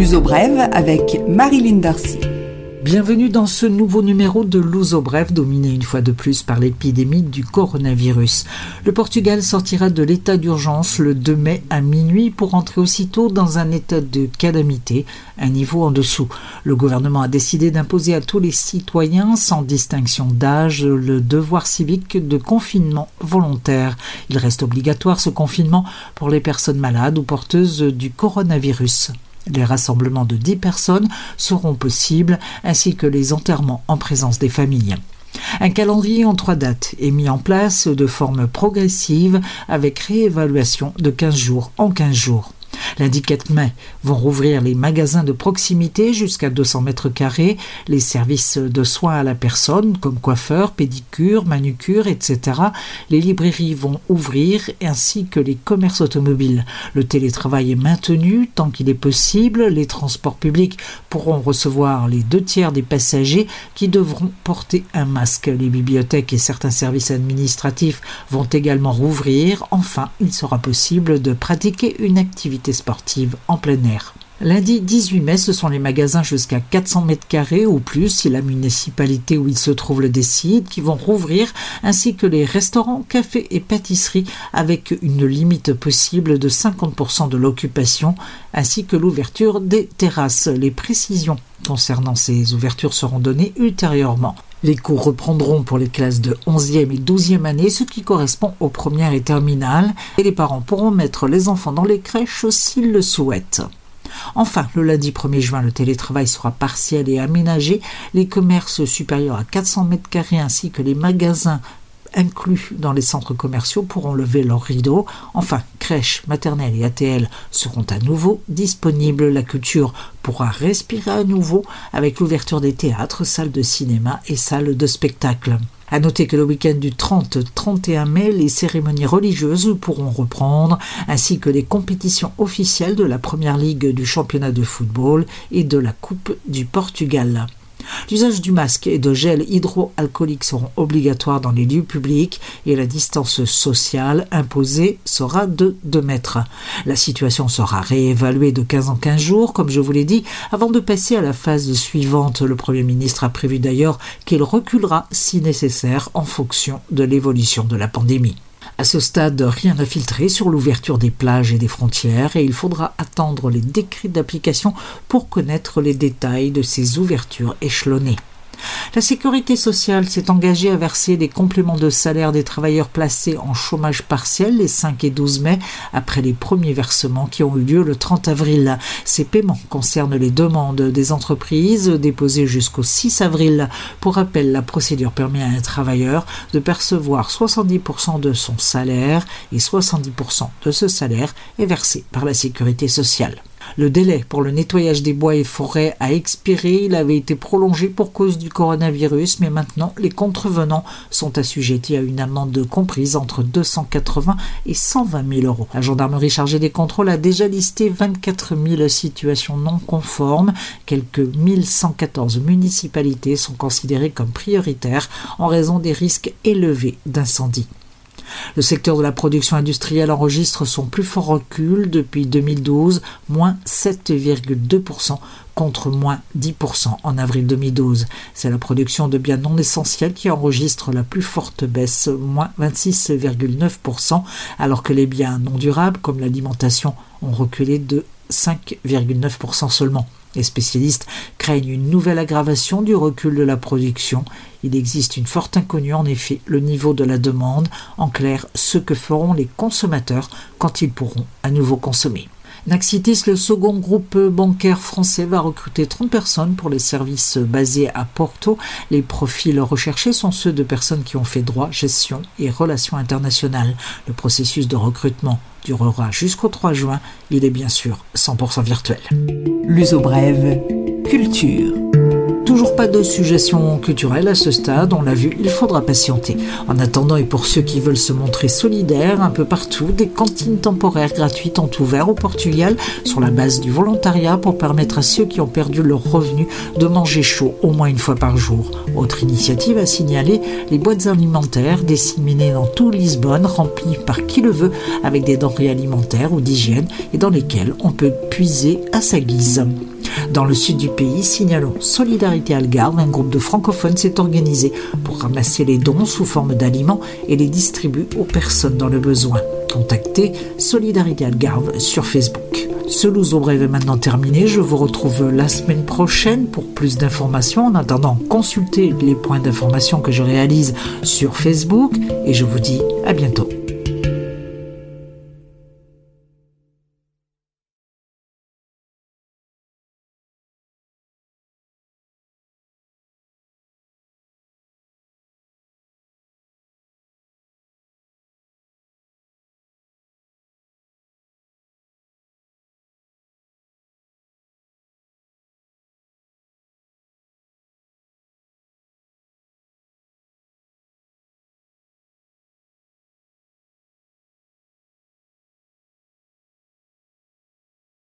L'uso brève avec Marilyn Darcy. Bienvenue dans ce nouveau numéro de L'Ouzo Bref, dominé une fois de plus par l'épidémie du coronavirus. Le Portugal sortira de l'état d'urgence le 2 mai à minuit pour entrer aussitôt dans un état de calamité, un niveau en dessous. Le gouvernement a décidé d'imposer à tous les citoyens, sans distinction d'âge, le devoir civique de confinement volontaire. Il reste obligatoire ce confinement pour les personnes malades ou porteuses du coronavirus. Les rassemblements de 10 personnes seront possibles, ainsi que les enterrements en présence des familles. Un calendrier en trois dates est mis en place de forme progressive avec réévaluation de 15 jours en 15 jours. Lundi 4 mai vont rouvrir les magasins de proximité jusqu'à 200 mètres carrés, les services de soins à la personne comme coiffeur, pédicure, manucure, etc. Les librairies vont ouvrir ainsi que les commerces automobiles. Le télétravail est maintenu tant qu'il est possible. Les transports publics pourront recevoir les deux tiers des passagers qui devront porter un masque. Les bibliothèques et certains services administratifs vont également rouvrir. Enfin, il sera possible de pratiquer une activité sportive en plein air. Lundi 18 mai, ce sont les magasins jusqu'à 400 mètres carrés ou plus si la municipalité où ils se trouvent le décide qui vont rouvrir ainsi que les restaurants, cafés et pâtisseries avec une limite possible de 50% de l'occupation ainsi que l'ouverture des terrasses. Les précisions concernant ces ouvertures seront données ultérieurement. Les cours reprendront pour les classes de 11e et 12e année, ce qui correspond aux premières et terminales, et les parents pourront mettre les enfants dans les crèches s'ils le souhaitent. Enfin, le lundi 1er juin, le télétravail sera partiel et aménagé. Les commerces supérieurs à 400 mètres carrés ainsi que les magasins inclus dans les centres commerciaux pourront lever leurs rideaux. Enfin, crèches, maternelles et ATL seront à nouveau disponibles. La culture pourra respirer à nouveau avec l'ouverture des théâtres, salles de cinéma et salles de spectacle. À noter que le week-end du 30-31 mai, les cérémonies religieuses pourront reprendre, ainsi que les compétitions officielles de la première ligue du championnat de football et de la Coupe du Portugal. L'usage du masque et de gel hydroalcoolique seront obligatoires dans les lieux publics et la distance sociale imposée sera de 2 mètres. La situation sera réévaluée de 15 en 15 jours, comme je vous l'ai dit, avant de passer à la phase suivante. Le Premier ministre a prévu d'ailleurs qu'il reculera si nécessaire en fonction de l'évolution de la pandémie. À ce stade, rien n'a filtré sur l'ouverture des plages et des frontières et il faudra attendre les décrets d'application pour connaître les détails de ces ouvertures échelonnées. La sécurité sociale s'est engagée à verser des compléments de salaire des travailleurs placés en chômage partiel les 5 et 12 mai après les premiers versements qui ont eu lieu le 30 avril. Ces paiements concernent les demandes des entreprises déposées jusqu'au 6 avril. Pour rappel, la procédure permet à un travailleur de percevoir 70% de son salaire et 70% de ce salaire est versé par la sécurité sociale. Le délai pour le nettoyage des bois et forêts a expiré. Il avait été prolongé pour cause du coronavirus, mais maintenant les contrevenants sont assujettis à une amende comprise entre 280 et 120 000 euros. La gendarmerie chargée des contrôles a déjà listé 24 000 situations non conformes. Quelques 1114 municipalités sont considérées comme prioritaires en raison des risques élevés d'incendie. Le secteur de la production industrielle enregistre son plus fort recul depuis 2012, moins 7,2% contre moins 10% en avril 2012. C'est la production de biens non essentiels qui enregistre la plus forte baisse, moins 26,9%, alors que les biens non durables comme l'alimentation ont reculé de 5,9% seulement. Les spécialistes craignent une nouvelle aggravation du recul de la production. Il existe une forte inconnue, en effet, le niveau de la demande, en clair, ce que feront les consommateurs quand ils pourront à nouveau consommer. Naxitis, le second groupe bancaire français, va recruter 30 personnes pour les services basés à Porto. Les profils recherchés sont ceux de personnes qui ont fait droit, gestion et relations internationales. Le processus de recrutement durera jusqu'au 3 juin. Il est bien sûr 100% virtuel. L'uso brève, culture. Toujours pas de suggestions culturelles à ce stade, on l'a vu, il faudra patienter. En attendant, et pour ceux qui veulent se montrer solidaires un peu partout, des cantines temporaires gratuites ont ouvert au Portugal sur la base du volontariat pour permettre à ceux qui ont perdu leur revenu de manger chaud au moins une fois par jour. Autre initiative à signaler, les boîtes alimentaires disséminées dans tout Lisbonne, remplies par qui le veut avec des denrées alimentaires ou d'hygiène et dans lesquelles on peut puiser à sa guise. Dans le sud du pays, signalons Solidarité Algarve, un groupe de francophones s'est organisé pour ramasser les dons sous forme d'aliments et les distribuer aux personnes dans le besoin. Contactez Solidarité Algarve sur Facebook. Ce Louzo Brève est maintenant terminé. Je vous retrouve la semaine prochaine pour plus d'informations. En attendant, consultez les points d'information que je réalise sur Facebook et je vous dis à bientôt.